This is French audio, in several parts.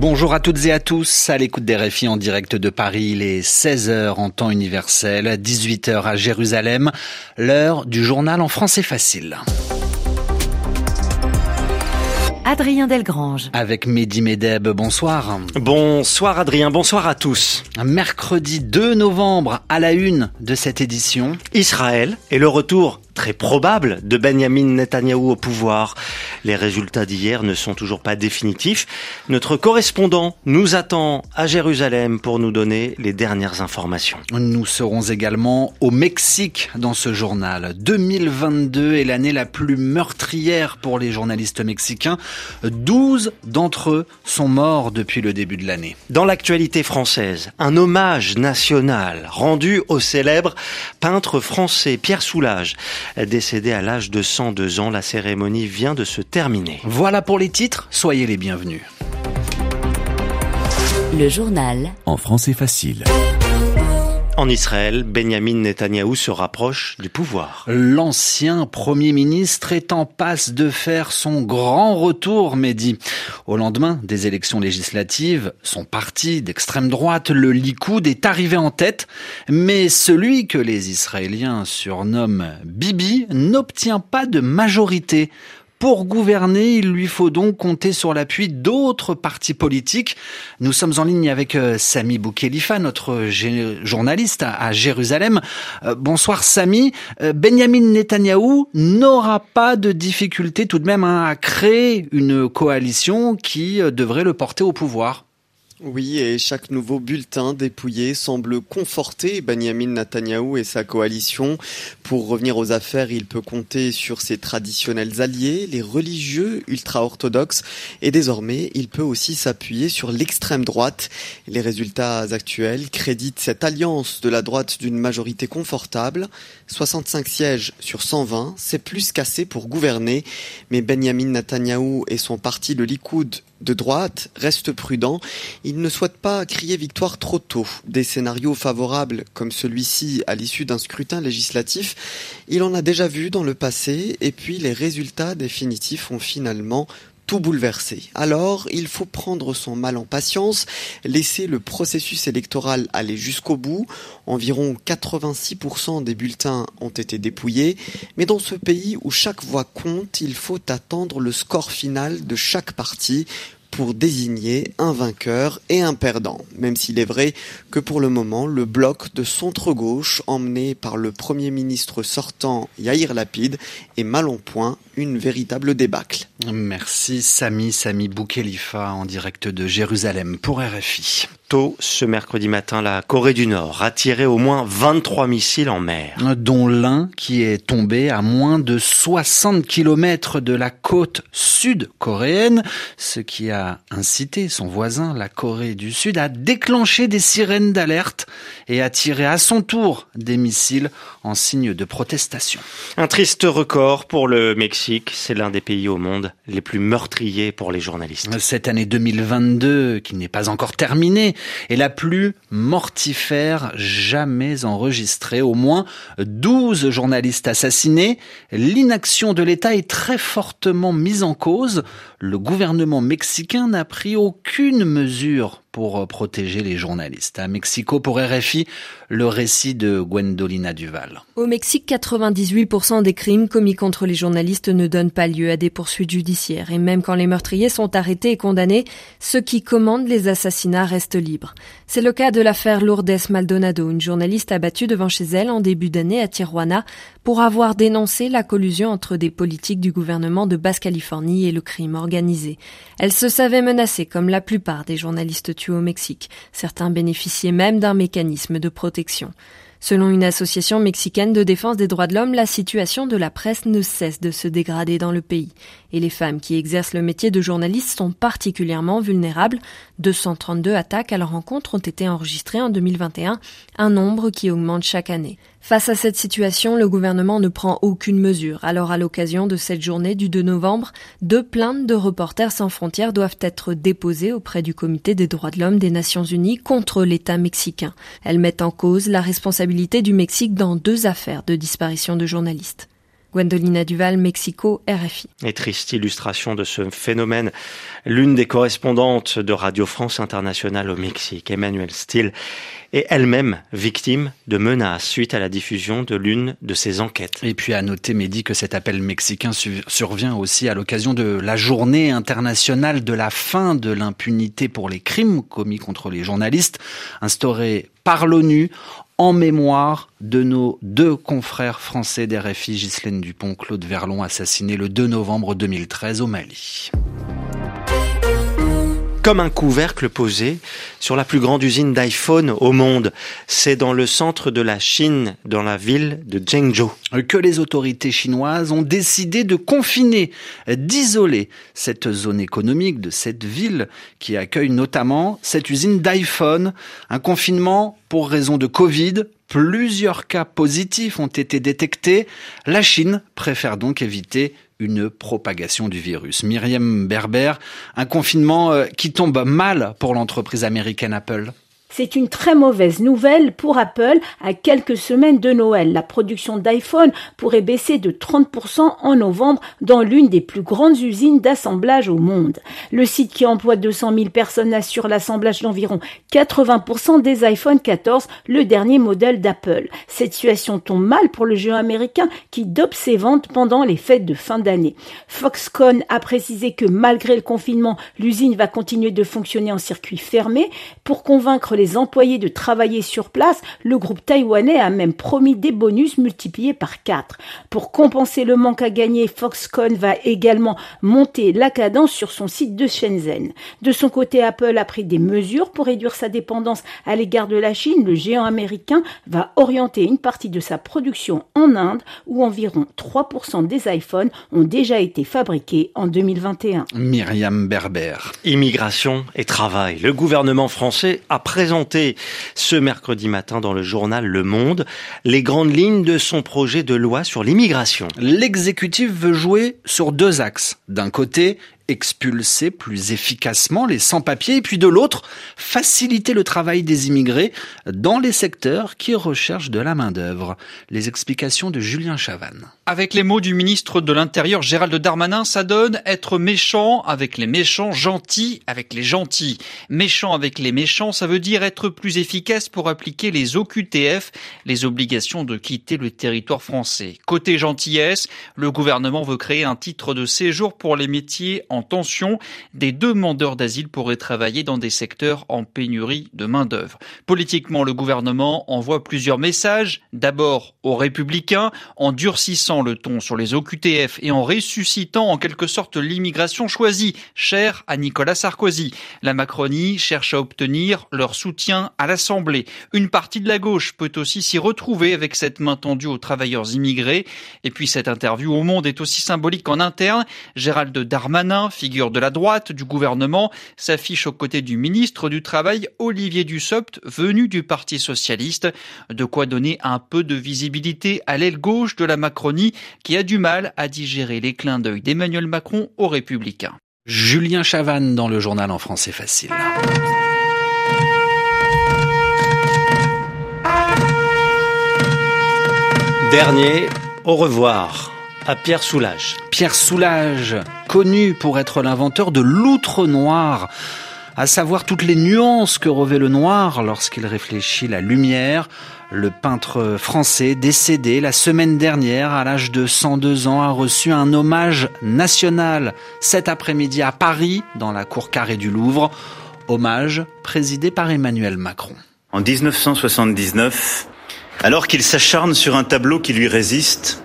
Bonjour à toutes et à tous, à l'écoute des réfis en direct de Paris, il est 16h en temps universel, 18h à Jérusalem, l'heure du journal en français facile. Adrien Delgrange. Avec Mehdi Medeb, bonsoir. Bonsoir Adrien, bonsoir à tous. Mercredi 2 novembre, à la une de cette édition. Israël et le retour très probable de Benjamin Netanyahou au pouvoir. Les résultats d'hier ne sont toujours pas définitifs. Notre correspondant nous attend à Jérusalem pour nous donner les dernières informations. Nous serons également au Mexique dans ce journal. 2022 est l'année la plus meurtrière pour les journalistes mexicains. 12 d'entre eux sont morts depuis le début de l'année. Dans l'actualité française, un hommage national rendu au célèbre peintre français Pierre Soulages. Décédé à l'âge de 102 ans, la cérémonie vient de se terminer. Voilà pour les titres, soyez les bienvenus. Le journal en français facile. En Israël, Benjamin Netanyahou se rapproche du pouvoir. L'ancien Premier ministre est en passe de faire son grand retour, Mehdi. Au lendemain des élections législatives, son parti d'extrême droite, le Likoud, est arrivé en tête, mais celui que les Israéliens surnomment Bibi n'obtient pas de majorité. Pour gouverner, il lui faut donc compter sur l'appui d'autres partis politiques. Nous sommes en ligne avec euh, Sami Boukhelifa, notre journaliste à Jérusalem. Euh, bonsoir Sami. Euh, Benjamin Netanyahou n'aura pas de difficulté tout de même hein, à créer une coalition qui devrait le porter au pouvoir. Oui, et chaque nouveau bulletin dépouillé semble conforter Benjamin Netanyahou et sa coalition. Pour revenir aux affaires, il peut compter sur ses traditionnels alliés, les religieux ultra-orthodoxes, et désormais, il peut aussi s'appuyer sur l'extrême droite. Les résultats actuels créditent cette alliance de la droite d'une majorité confortable. 65 sièges sur 120, c'est plus qu'assez pour gouverner, mais Benjamin Netanyahou et son parti, le Likoud, de droite reste prudent. Il ne souhaite pas crier victoire trop tôt. Des scénarios favorables comme celui-ci à l'issue d'un scrutin législatif, il en a déjà vu dans le passé et puis les résultats définitifs ont finalement tout bouleversé. Alors, il faut prendre son mal en patience, laisser le processus électoral aller jusqu'au bout. Environ 86% des bulletins ont été dépouillés, mais dans ce pays où chaque voix compte, il faut attendre le score final de chaque parti pour désigner un vainqueur et un perdant, même s'il est vrai que pour le moment, le bloc de centre-gauche, emmené par le Premier ministre sortant Yair Lapide, est mal en point, une véritable débâcle. Merci Sami, Sami Boukhelifa en direct de Jérusalem pour RFI. Tôt ce mercredi matin, la Corée du Nord a tiré au moins 23 missiles en mer. Dont l'un qui est tombé à moins de 60 km de la côte sud-coréenne, ce qui a incité son voisin, la Corée du Sud, à déclencher des sirènes d'alerte et à tirer à son tour des missiles en signe de protestation. Un triste record pour le Mexique, c'est l'un des pays au monde les plus meurtriers pour les journalistes. Cette année 2022, qui n'est pas encore terminée, est la plus mortifère jamais enregistrée. Au moins 12 journalistes assassinés. L'inaction de l'État est très fortement mise en cause. Le gouvernement mexicain n'a pris aucune mesure pour euh, protéger les journalistes. À Mexico, pour RFI, le récit de Gwendolina Duval. Au Mexique, 98% des crimes commis contre les journalistes ne donnent pas lieu à des poursuites judiciaires. Et même quand les meurtriers sont arrêtés et condamnés, ceux qui commandent les assassinats restent libres. C'est le cas de l'affaire Lourdes Maldonado, une journaliste abattue devant chez elle en début d'année à Tijuana pour avoir dénoncé la collusion entre des politiques du gouvernement de Basse-Californie et le crime organisé. Elle se savait menacée comme la plupart des journalistes tués au Mexique. Certains bénéficiaient même d'un mécanisme de protection. Selon une association mexicaine de défense des droits de l'homme, la situation de la presse ne cesse de se dégrader dans le pays. Et les femmes qui exercent le métier de journaliste sont particulièrement vulnérables. 232 attaques à leur encontre ont été enregistrées en 2021, un nombre qui augmente chaque année. Face à cette situation, le gouvernement ne prend aucune mesure. Alors, à l'occasion de cette journée du 2 novembre, deux plaintes de Reporters sans frontières doivent être déposées auprès du Comité des droits de l'homme des Nations Unies contre l'État mexicain. Elles mettent en cause la responsabilité du Mexique dans deux affaires de disparition de journalistes. Gwendolina Duval, Mexico, RFI. Et triste illustration de ce phénomène, l'une des correspondantes de Radio France Internationale au Mexique, Emmanuel Steele, est elle-même victime de menaces suite à la diffusion de l'une de ses enquêtes. Et puis à noter, Mehdi, que cet appel mexicain survient aussi à l'occasion de la journée internationale de la fin de l'impunité pour les crimes commis contre les journalistes, instaurée par l'ONU en mémoire de nos deux confrères français d'RFI, Ghislaine Dupont, Claude Verlon, assassinés le 2 novembre 2013 au Mali comme un couvercle posé sur la plus grande usine d'iPhone au monde. C'est dans le centre de la Chine, dans la ville de Zhengzhou. Que les autorités chinoises ont décidé de confiner, d'isoler cette zone économique de cette ville qui accueille notamment cette usine d'iPhone. Un confinement pour raison de Covid, plusieurs cas positifs ont été détectés. La Chine préfère donc éviter une propagation du virus. Myriam Berber, un confinement euh, qui tombe mal pour l'entreprise américaine Apple. C'est une très mauvaise nouvelle pour Apple à quelques semaines de Noël. La production d'iPhone pourrait baisser de 30% en novembre dans l'une des plus grandes usines d'assemblage au monde. Le site qui emploie 200 000 personnes assure l'assemblage d'environ 80% des iPhone 14, le dernier modèle d'Apple. Cette situation tombe mal pour le géant américain qui dope ses ventes pendant les fêtes de fin d'année. Foxconn a précisé que malgré le confinement, l'usine va continuer de fonctionner en circuit fermé pour convaincre les employés de travailler sur place, le groupe taïwanais a même promis des bonus multipliés par 4. Pour compenser le manque à gagner, Foxconn va également monter la cadence sur son site de Shenzhen. De son côté, Apple a pris des mesures pour réduire sa dépendance à l'égard de la Chine. Le géant américain va orienter une partie de sa production en Inde où environ 3% des iPhones ont déjà été fabriqués en 2021. Myriam Berber. Immigration et travail. Le gouvernement français a présenté présenté ce mercredi matin dans le journal Le Monde les grandes lignes de son projet de loi sur l'immigration. L'exécutif veut jouer sur deux axes. D'un côté, expulser plus efficacement les sans-papiers et puis de l'autre, faciliter le travail des immigrés dans les secteurs qui recherchent de la main-d'œuvre. Les explications de Julien Chavannes. Avec les mots du ministre de l'Intérieur Gérald Darmanin, ça donne être méchant avec les méchants, gentil avec les gentils. Méchant avec les méchants, ça veut dire être plus efficace pour appliquer les OQTF, les obligations de quitter le territoire français. Côté gentillesse, le gouvernement veut créer un titre de séjour pour les métiers en tension. Des demandeurs d'asile pourraient travailler dans des secteurs en pénurie de main-d'œuvre. Politiquement, le gouvernement envoie plusieurs messages. D'abord aux républicains, en durcissant le ton sur les OQTF et en ressuscitant en quelque sorte l'immigration choisie, chère à Nicolas Sarkozy. La Macronie cherche à obtenir leur soutien à l'Assemblée. Une partie de la gauche peut aussi s'y retrouver avec cette main tendue aux travailleurs immigrés. Et puis cette interview au Monde est aussi symbolique en interne. Gérald Darmanin figure de la droite du gouvernement, s'affiche aux côtés du ministre du Travail Olivier Dussopt, venu du Parti socialiste, de quoi donner un peu de visibilité à l'aile gauche de la Macronie qui a du mal à digérer les clins d'œil d'Emmanuel Macron aux républicains. Julien Chavannes dans le journal en français facile. Dernier, au revoir à Pierre Soulages. Pierre Soulages, connu pour être l'inventeur de l'outre noir, à savoir toutes les nuances que revêt le noir lorsqu'il réfléchit la lumière. Le peintre français décédé la semaine dernière à l'âge de 102 ans a reçu un hommage national cet après-midi à Paris dans la cour carrée du Louvre. Hommage présidé par Emmanuel Macron. En 1979, alors qu'il s'acharne sur un tableau qui lui résiste,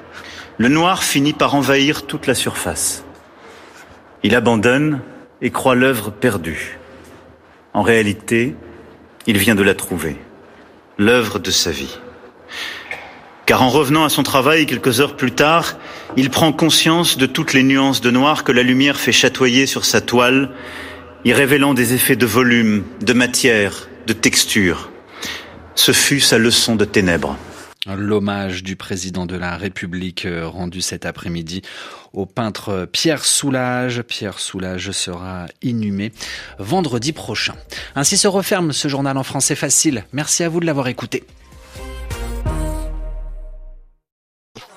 le noir finit par envahir toute la surface. Il abandonne et croit l'œuvre perdue. En réalité, il vient de la trouver, l'œuvre de sa vie. Car en revenant à son travail quelques heures plus tard, il prend conscience de toutes les nuances de noir que la lumière fait chatoyer sur sa toile, y révélant des effets de volume, de matière, de texture. Ce fut sa leçon de ténèbres. L'hommage du président de la République euh, rendu cet après-midi au peintre Pierre Soulage. Pierre Soulage sera inhumé vendredi prochain. Ainsi se referme ce journal en français facile. Merci à vous de l'avoir écouté.